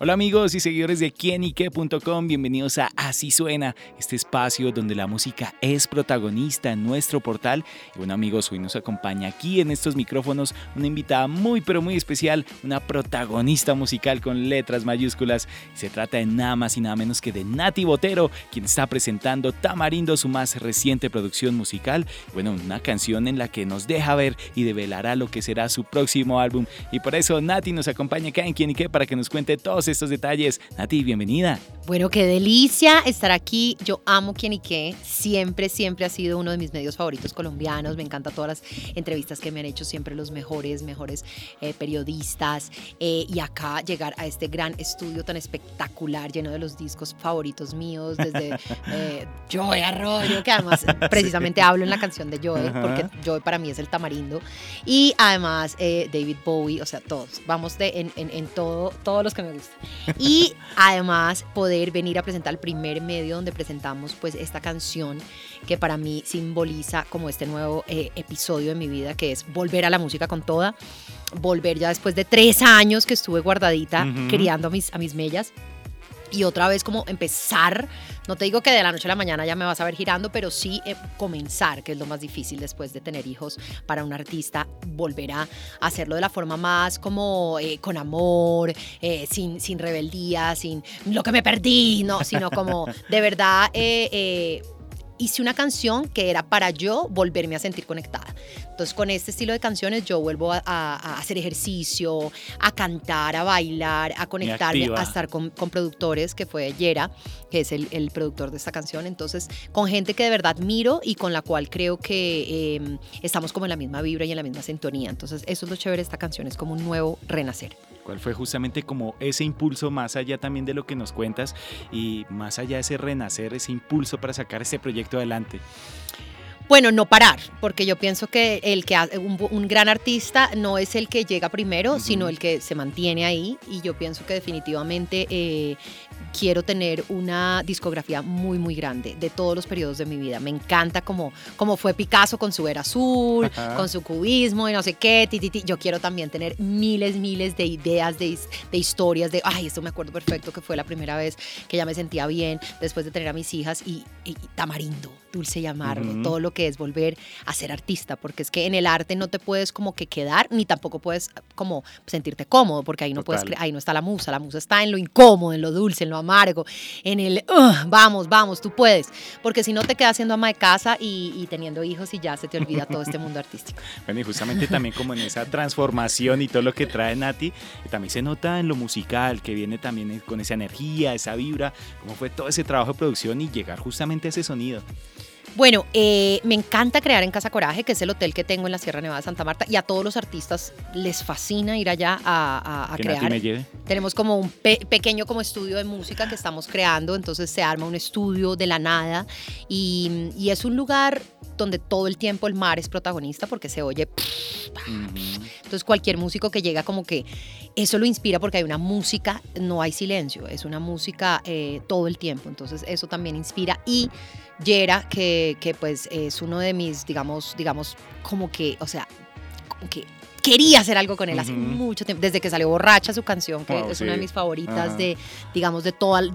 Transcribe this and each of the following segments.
Hola amigos y seguidores de quienique.com, bienvenidos a Así Suena, este espacio donde la música es protagonista en nuestro portal. Y bueno amigos, hoy nos acompaña aquí en estos micrófonos una invitada muy pero muy especial, una protagonista musical con letras mayúsculas. Se trata de nada más y nada menos que de Nati Botero, quien está presentando Tamarindo, su más reciente producción musical. Bueno, una canción en la que nos deja ver y develará lo que será su próximo álbum. Y por eso Nati nos acompaña acá en Quienique para que nos cuente todos estos detalles. Nati, bienvenida. Bueno, qué delicia estar aquí. Yo amo Quién y qué. Siempre, siempre ha sido uno de mis medios favoritos colombianos. Me encantan todas las entrevistas que me han hecho siempre los mejores, mejores eh, periodistas. Eh, y acá llegar a este gran estudio tan espectacular, lleno de los discos favoritos míos, desde eh, Joe Arroyo, que además precisamente hablo en la canción de Joe, porque Joe para mí es el tamarindo. Y además David Bowie, o sea, todos. Vamos de, en, en, en todo, todos los que me gustan. Y además poder venir a presentar el primer medio donde presentamos pues esta canción que para mí simboliza como este nuevo eh, episodio de mi vida que es volver a la música con toda, volver ya después de tres años que estuve guardadita criando a mis, a mis mellas y otra vez como empezar, no te digo que de la noche a la mañana ya me vas a ver girando, pero sí eh, comenzar, que es lo más difícil después de tener hijos para un artista, volver a hacerlo de la forma más como eh, con amor, eh, sin, sin rebeldía, sin lo que me perdí, no, sino como de verdad hice una canción que era para yo volverme a sentir conectada. Entonces, con este estilo de canciones yo vuelvo a, hacer ejercicio, a cantar, a bailar, a conectarme, a estar con, productores, que fue Yera, que es el, productor de esta canción. Entonces, con gente que de verdad miro y con la cual creo que em, estamos como en la misma vibra y en la misma sintonía. Entonces, eso es lo chévere de esta canción, es como un nuevo renacer. ¿Cuál fue justamente como ese impulso más allá también de lo que nos cuentas y más allá de ese renacer, ese impulso para sacar este proyecto adelante? Bueno, no parar, porque yo pienso que el que un, un gran artista no es el que llega primero, sino el que se mantiene ahí. Y yo pienso que definitivamente eh, quiero tener una discografía muy, muy grande de todos los periodos de mi vida. Me encanta como, como fue Picasso con su era azul, con su cubismo y no sé qué. Yo quiero también tener miles, miles de ideas, de, de historias, de, ay, esto me acuerdo perfecto que fue la primera vez que ya me sentía bien después de tener a mis hijas y, tamarindo, dulce y amargo, todo lo que es volver a ser artista, porque es que en el arte no te puedes como que quedar, ni tampoco puedes como sentirte cómodo, porque ahí no, puedes, ahí no está la musa, la musa está en lo incómodo, en lo dulce, en lo amargo, en el, vamos, vamos, tú puedes, porque si no te quedas siendo ama de casa y, teniendo hijos y ya se te olvida todo este mundo artístico. Bueno, y justamente también como en esa transformación y todo lo que trae Nati, también se nota en lo musical, que viene también con esa energía, esa vibra, cómo fue todo ese trabajo de producción y llegar justamente a ese sonido. Bueno, eh, me encanta crear en Casa Coraje, que es el hotel que tengo en la Sierra Nevada de Santa Marta, y a todos los artistas les fascina ir allá a, a, crear. Tenemos como un pequeño como estudio de música que estamos creando, entonces se arma un estudio de la nada y, y es un lugar donde todo el tiempo el mar es protagonista porque se oye. Entonces cualquier músico que llega como que eso lo inspira porque hay una música, no hay silencio, es una música eh, todo el tiempo. Entonces eso también inspira y Yera, que, que pues es uno de mis, digamos, digamos, como que, o sea, como que quería hacer algo con él hace mucho tiempo, desde que salió Borracha su canción, que es una de mis favoritas de, digamos, de todos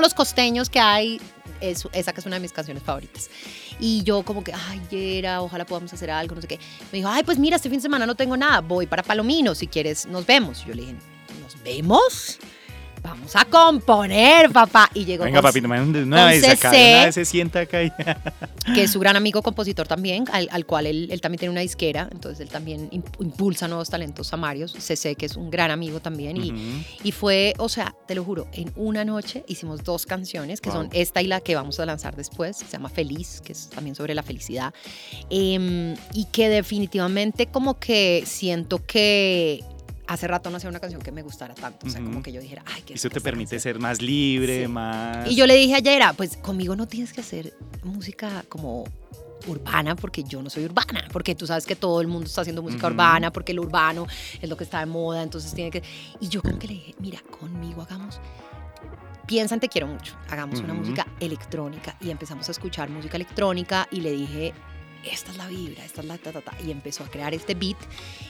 los costeños que hay, es, esa que es una de mis canciones favoritas. Y yo como que, ay, Yera, ojalá podamos hacer algo, no sé qué. Me dijo, ay, pues mira, este fin de semana no tengo nada, voy para Palomino, si quieres, nos vemos. Yo le dije, ¿nos vemos? Vamos a componer, papá. Y llegó Venga, papi, una vez acá, una vez se sienta acá. que es su gran amigo compositor también, al, cual él, él, también tiene una disquera, entonces él también impulsa nuevos talentos samarios. CC, que es un gran amigo también. y, y, fue, o sea, te lo juro, en una noche hicimos dos canciones, que son esta y la que vamos a lanzar después, se llama Feliz, que es también sobre la felicidad. Em, y que definitivamente como que siento que hace rato no hacía una canción que me gustara tanto. O sea, como que yo dijera, ay, que Eso te permite ser más libre, más. Y yo le dije a Yera, pues conmigo no tienes que hacer música como urbana porque yo no soy urbana, porque tú sabes que todo el mundo está haciendo música urbana, porque el urbano es lo que está de moda, entonces tiene que... Y yo como que le dije, mira, conmigo hagamos piensa en Te quiero mucho, hagamos una música electrónica y empezamos a escuchar música electrónica y le dije, esta es la vibra, esta es la ta, ta, ta. Y empezó a crear este beat.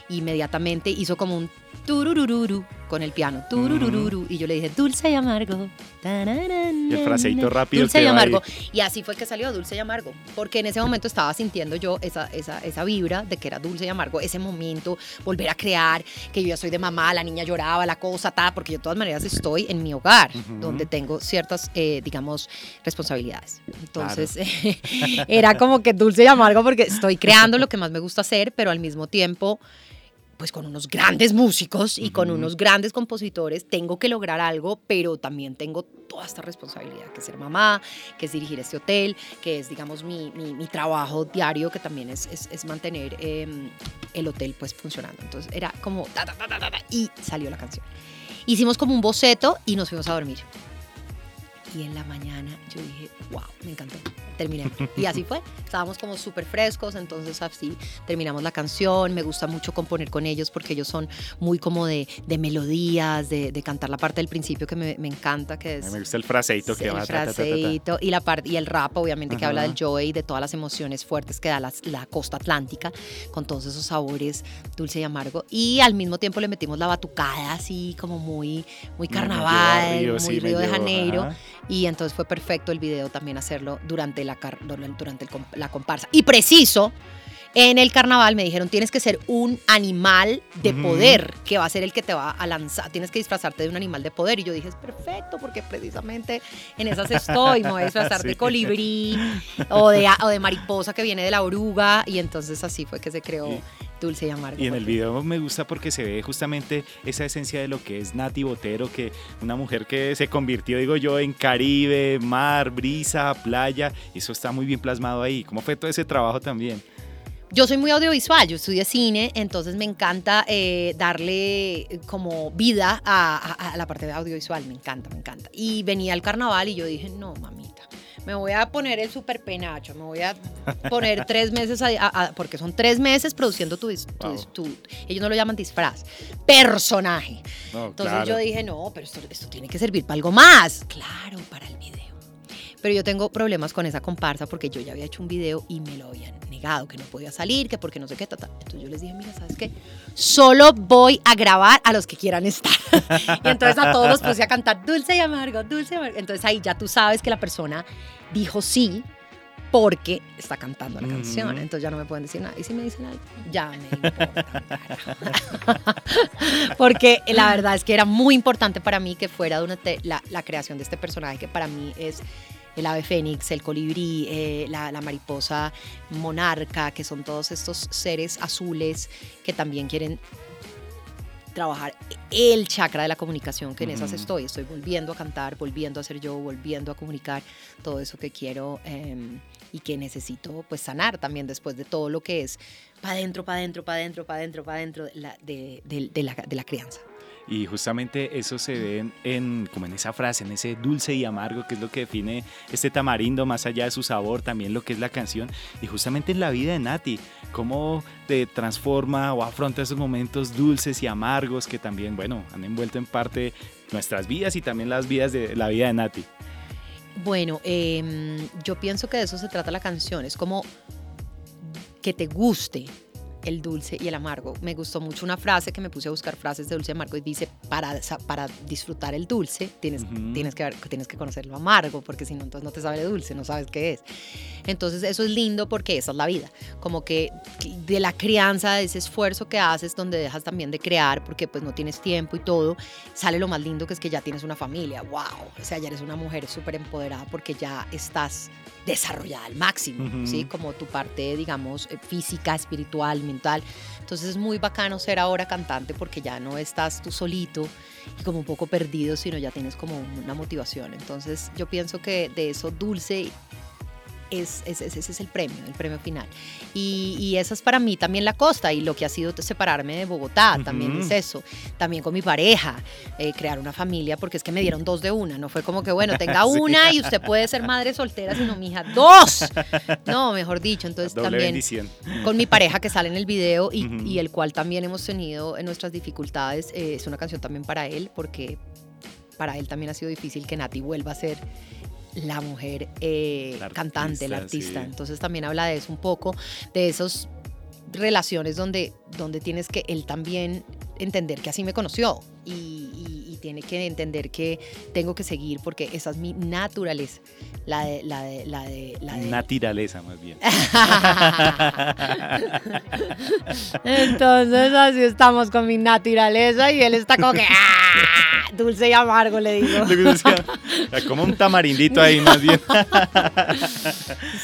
inmediatamente hizo como un tururururu con el piano. Tururururu. Y yo le dije, dulce y amargo. Y el fraseito rápido. Dulce y amargo. Y así fue que salió dulce y amargo. Porque en ese momento estaba sintiendo yo esa, esa, esa vibra de que era dulce y amargo. Ese momento, volver a crear, que yo ya soy de mamá, la niña lloraba, la cosa, ta, porque yo de todas maneras estoy en mi hogar, donde tengo ciertas, eh, digamos, responsabilidades. Entonces, era como que dulce y amargo porque estoy creando lo que más me gusta hacer, pero al mismo tiempo pues con unos grandes músicos y con unos grandes compositores, tengo que lograr algo, pero también tengo toda esta responsabilidad, que es ser mamá, que es dirigir este hotel, que es, digamos, mi, mi, trabajo diario, que también es, es, mantener em, el hotel pues funcionando. Entonces era como, y salió la canción. Hicimos como un boceto y nos fuimos a dormir. Y en la mañana yo dije, wow, me encantó terminé. Y así fue. Estábamos como súper frescos, entonces así terminamos la canción. Me gusta mucho componer con ellos porque ellos son muy como de, de melodías, de, de, cantar la parte del principio que me, me encanta, que es... Me gusta el fraseito que va. El fraseito y, la parte, y el rap, obviamente, que habla del joy y de todas las emociones fuertes que da la, la costa atlántica, con todos esos sabores dulce y amargo. Y al mismo tiempo le metimos la batucada así como muy, muy carnaval, muy Río de Janeiro. Y entonces fue perfecto el video también hacerlo durante la, durante la comparsa. Y preciso, en el carnaval me dijeron, tienes que ser un animal de poder, que va a ser el que te va a lanzar, tienes que disfrazarte de un animal de poder. Y yo dije, es perfecto, porque precisamente en esas estoy, me voy a disfrazar de colibrí o de, o de mariposa que viene de la oruga. Y entonces así fue que se creó dulce y amargo. Y en el video me gusta porque se ve justamente esa esencia de lo que es Nati Botero, que una mujer que se convirtió, digo yo, en Caribe, mar, brisa, playa, y eso está muy bien plasmado ahí. ¿Cómo fue todo ese trabajo también? Yo soy muy audiovisual, yo estudié cine, entonces me encanta eh, darle como vida a, a, la parte de audiovisual, me encanta, me encanta. Y venía el carnaval y yo dije, no, mamita, me voy a poner el super penacho, me voy a poner tres meses, porque son tres meses produciendo tu, ellos no lo llaman disfraz, personaje. Entonces yo dije, no, pero esto, esto tiene que servir para algo más. Claro, para el video. Pero yo tengo problemas con esa comparsa porque yo ya había hecho un video y me lo habían negado, que no podía salir, que porque no sé qué, Entonces yo les dije, mira, ¿sabes qué? Solo voy a grabar a los que quieran estar. y entonces a todos los puse a cantar dulce y amargo, dulce y amargo. Entonces ahí ya tú sabes que la persona dijo sí porque está cantando la canción. Entonces ya no me pueden decir nada. Y si me dicen algo, ya me importa. porque la verdad es que era muy importante para mí que fuera la, la creación de este personaje, que para mí es el ave fénix, el colibrí, eh, la, mariposa monarca, que son todos estos seres azules que también quieren trabajar el chakra de la comunicación, que en esas estoy. Estoy volviendo a cantar, volviendo a ser yo, volviendo a comunicar todo eso que quiero em, y que necesito pues sanar también después de todo lo que es para adentro, para adentro, para adentro, para adentro, para adentro de, de la crianza. Y justamente eso se ve en, como en esa frase, en ese dulce y amargo, que es lo que define este tamarindo, más allá de su sabor, también lo que es la canción. Y justamente en la vida de Nati, cómo te transforma o afronta esos momentos dulces y amargos que también, bueno, han envuelto en parte nuestras vidas y también las vidas de la vida de Nati. Bueno, em, yo pienso que de eso se trata la canción. Es como que te guste, el dulce y el amargo. Me gustó mucho una frase que me puse a buscar frases de dulce y amargo y dice, para, para disfrutar el dulce tienes, tienes, que, tienes que conocer lo amargo, porque si no, entonces no te sabe de dulce, no sabes qué es. Entonces eso es lindo porque esa es la vida, como que de la crianza, de ese esfuerzo que haces, donde dejas también de crear, porque pues no tienes tiempo y todo, sale lo más lindo que es que ya tienes una familia, wow, o sea, ya eres una mujer súper empoderada porque ya estás desarrollada al máximo, ¿sí? Como tu parte, digamos, eh, física, espiritual, mental. Entonces es muy bacano ser ahora cantante porque ya no estás tú solito y como un poco perdido, sino ya tienes como una motivación. Entonces yo pienso que de eso dulce es, ese es el premio, el premio final. Y, y, esa es para mí también la costa y lo que ha sido separarme de Bogotá, también es eso. También con mi pareja, eh, crear una familia, porque es que me dieron dos de una, no fue como que, bueno, tenga una y usted puede ser madre soltera, sino mi hija, dos. No, mejor dicho, entonces también con mi pareja que sale en el video y, y, el cual también hemos tenido en nuestras dificultades, eh, es una canción también para él, porque para él también ha sido difícil que Nati vuelva a ser la mujer eh, cantante, la artista. Entonces también habla de eso un poco, de esas relaciones donde, donde tienes que él también entender que así me conoció y, tiene que entender que tengo que seguir porque esa es mi naturaleza. La de, la de, la de, la de... Naturaleza, más bien. Entonces así estamos con mi naturaleza y él está como que ¡ah! dulce y amargo, le digo. como un tamarindito ahí, más bien.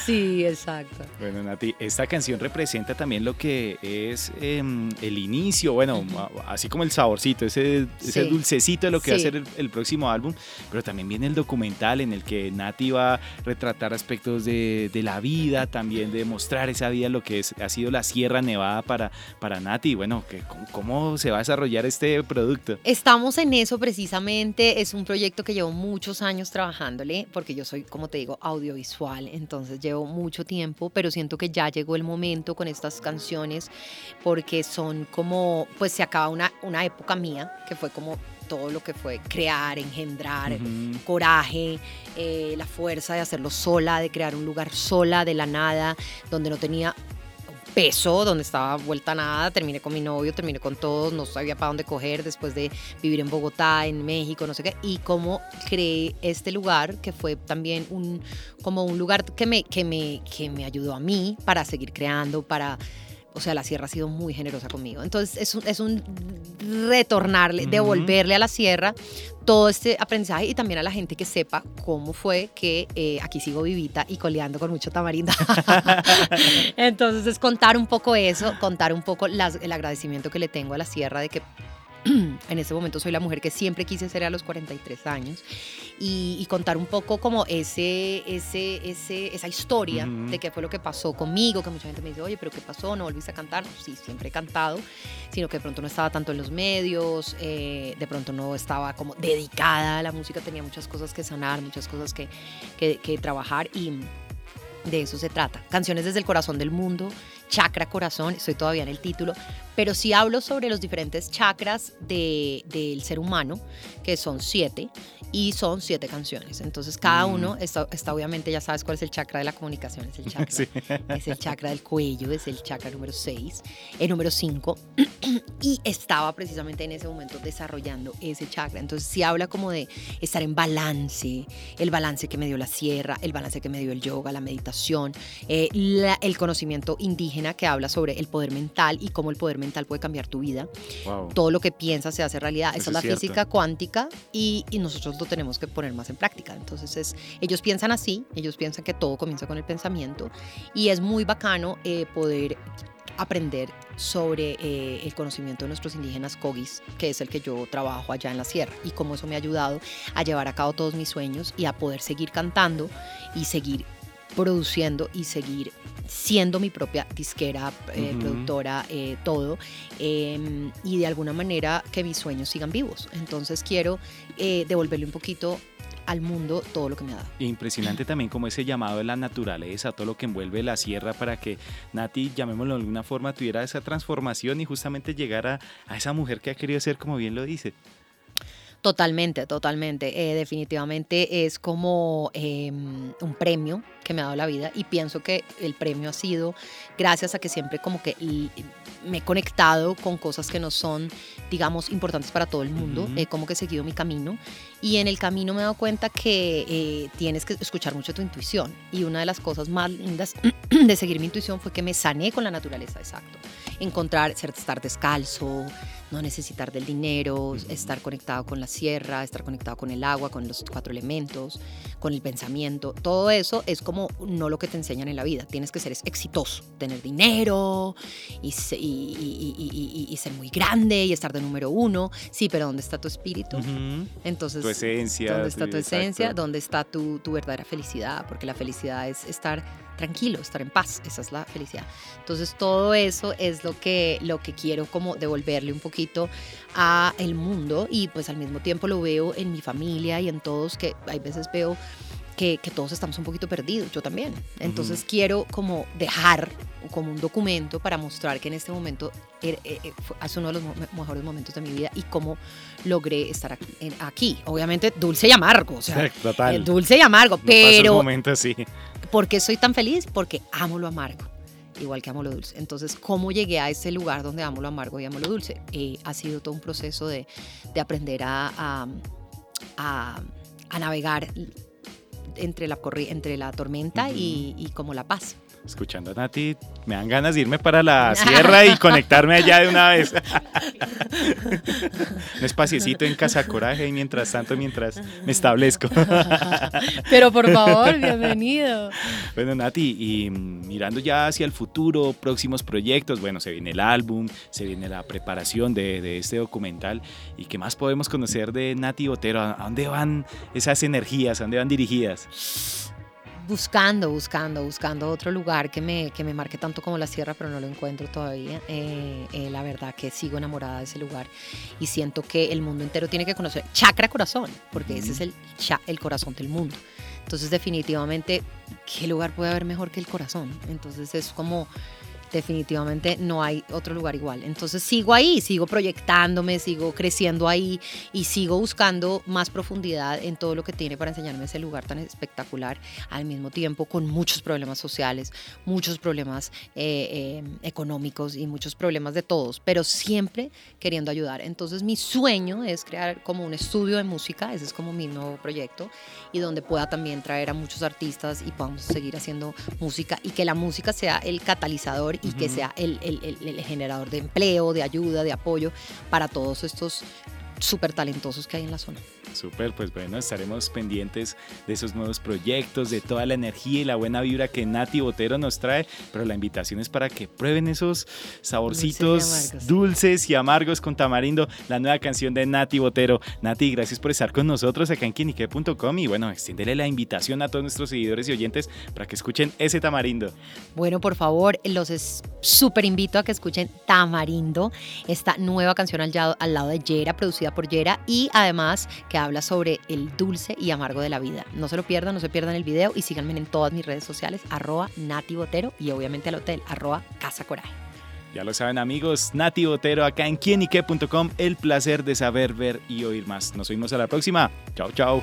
sí, exacto. Bueno, Nati, esta canción representa también lo que es em, el inicio, bueno, así como el saborcito, ese, ese dulcecito de lo que va a ser el, próximo álbum, pero también viene el documental en el que Nati va a retratar aspectos de, de la vida, también de mostrar esa vida, lo que es, ha sido la Sierra Nevada para, para Nati. Bueno, que, ¿cómo se va a desarrollar este producto? Estamos en eso precisamente, es un proyecto que llevo muchos años trabajándole, porque yo soy, como te digo, audiovisual, entonces llevo mucho tiempo, pero siento que ya llegó el momento con estas canciones, porque son como, pues se acaba una, una época mía, que fue como todo lo que fue crear, engendrar, coraje, eh, la fuerza de hacerlo sola, de crear un lugar sola, de la nada, donde no tenía peso, donde estaba vuelta a nada, terminé con mi novio, terminé con todos, no sabía para dónde coger después de vivir en Bogotá, en México, no sé qué, y cómo creé este lugar que fue también un, como un lugar que me, que me, que me ayudó a mí para seguir creando, para o sea, la sierra ha sido muy generosa conmigo. Entonces es un, es un retornarle, devolverle a la sierra todo este aprendizaje y también a la gente que sepa cómo fue que eh, aquí sigo vivita y coleando con mucho tamarindo. Entonces es contar un poco eso, contar un poco el agradecimiento que le tengo a la sierra de que en este momento soy la mujer que siempre quise ser a los 43 años y, contar un poco como ese, ese, ese, esa historia de qué fue lo que pasó conmigo, que mucha gente me dice, oye, pero ¿qué pasó? ¿No volviste a cantar? sí, siempre he cantado, sino que de pronto no estaba tanto en los medios, eh, de pronto no estaba como dedicada a la música, tenía muchas cosas que sanar, muchas cosas que, que, que trabajar y de eso se trata. Canciones desde el corazón del mundo, chakra corazón, estoy todavía en el título, pero sí hablo sobre los diferentes chakras del ser humano, que son siete, y son siete canciones. Entonces cada mm. uno está, obviamente, ya sabes cuál es el chakra de la comunicación, es el chakra, es el chakra del cuello, es el chakra número seis, el número cinco, y estaba precisamente en ese momento desarrollando ese chakra. Entonces sí habla como de estar en balance, el balance que me dio la sierra, el balance que me dio el yoga, la meditación, eh, el conocimiento indígena que habla sobre el poder mental y cómo el poder mental puede cambiar tu vida. Todo lo que piensas se hace realidad. Esa es la física cuántica y, y nosotros lo tenemos que poner más en práctica. Entonces, es, ellos piensan así, ellos piensan que todo comienza con el pensamiento y es muy bacano eh, poder aprender sobre eh, el conocimiento de nuestros indígenas cogis, que es el que yo trabajo allá en la sierra, y cómo eso me ha ayudado a llevar a cabo todos mis sueños y a poder seguir cantando y seguir produciendo y seguir siendo mi propia disquera, eh, productora, todo, em, y de alguna manera que mis sueños sigan vivos. Entonces quiero eh, devolverle un poquito al mundo todo lo que me ha dado. Impresionante también como ese llamado de la naturaleza, todo lo que envuelve la sierra para que Nati, llamémoslo de alguna forma, tuviera esa transformación y justamente llegara a esa mujer que ha querido ser, como bien lo dice. Totalmente, totalmente. Eh, definitivamente es como em, un premio que me ha dado la vida y pienso que el premio ha sido gracias a que siempre como que me he conectado con cosas que no son, digamos, importantes para todo el mundo. He como que he seguido mi camino y en el camino me he dado cuenta que eh, tienes que escuchar mucho tu intuición y una de las cosas más lindas de seguir mi intuición fue que me sané con la naturaleza, exacto. Encontrar, estar descalzo, no necesitar del dinero, estar conectado con la sierra, estar conectado con el agua, con los cuatro elementos, con el pensamiento. Todo eso es como no lo que te enseñan en la vida. Tienes que ser exitoso, tener dinero y, y, ser muy grande y estar de número uno. Sí, pero ¿dónde está tu espíritu? Entonces, tu esencia. ¿Dónde está tu esencia? ¿Dónde está tu, tu verdadera felicidad? Porque la felicidad es estar tranquilo, estar en paz, esa es la felicidad. Entonces todo eso es lo que, lo que quiero como devolverle un poquito a el mundo y pues al mismo tiempo lo veo en mi familia y en todos que hay veces veo que, que, todos estamos un poquito perdidos, yo también. Entonces quiero como dejar como un documento para mostrar que en este momento er, eh, eh, es uno de los mejores momentos de mi vida y cómo logré estar aquí. Obviamente dulce y amargo, o sea, Total. dulce y amargo, pero... momento sí. ¿Por qué soy tan feliz? Porque amo lo amargo igual que amo lo dulce. Entonces, ¿cómo llegué a ese lugar donde amo lo amargo y amo lo dulce? Eh, ha sido todo un proceso de, de aprender a, a, a, a navegar entre la, entre la tormenta y, y como la paz escuchando a Nati, me dan ganas de irme para la sierra y conectarme allá de una vez. Un espaciecito en Casa Coraje y mientras tanto, mientras me establezco. Pero por favor, bienvenido. Bueno, Nati, y mirando ya hacia el futuro, próximos proyectos, bueno, se viene el álbum, se viene la preparación de, de este documental. ¿Y qué más podemos conocer de Nati Botero? ¿A dónde van esas energías? ¿A dónde van dirigidas? Buscando, buscando, buscando otro lugar que me, que me marque tanto como la sierra, pero no lo encuentro todavía. Eh, eh, la verdad que sigo enamorada de ese lugar y siento que el mundo entero tiene que conocer chakra corazón, porque ese es el, el corazón del mundo. Entonces definitivamente, ¿qué lugar puede haber mejor que el corazón? Entonces es como definitivamente no hay otro lugar igual. Entonces sigo ahí, sigo proyectándome, sigo creciendo ahí y sigo buscando más profundidad en todo lo que tiene para enseñarme ese lugar tan espectacular, al mismo tiempo con muchos problemas sociales, muchos problemas eh, eh, económicos y muchos problemas de todos, pero siempre queriendo ayudar. Entonces mi sueño es crear como un estudio de música, ese es como mi nuevo proyecto, y donde pueda también traer a muchos artistas y podamos seguir haciendo música y que la música sea el catalizador y que sea el, el, generador de empleo, de ayuda, de apoyo para todos estos súper talentosos que hay en la zona. Súper, pues bueno, estaremos pendientes de esos nuevos proyectos, de toda la energía y la buena vibra que Nati Botero nos trae, pero la invitación es para que prueben esos saborcitos dulces y amargos, con tamarindo, la nueva canción de Nati Botero. Nati, gracias por estar con nosotros acá en quinique.com y bueno, extiéndele la invitación a todos nuestros seguidores y oyentes para que escuchen ese tamarindo. Bueno, por favor, los súper invito a que escuchen Tamarindo, esta nueva canción al, al lado de Yera, producida por Yera y además que habla sobre el dulce y amargo de la vida. No se lo pierdan, no se pierdan el video y síganme en todas mis redes sociales, arroba Nati Botero y obviamente al hotel, arroba Casa Coraje. Ya lo saben amigos, Nati Botero acá en quienique.com, el placer de saber, ver y oír más. Nos vemos a la próxima. Chao, chao.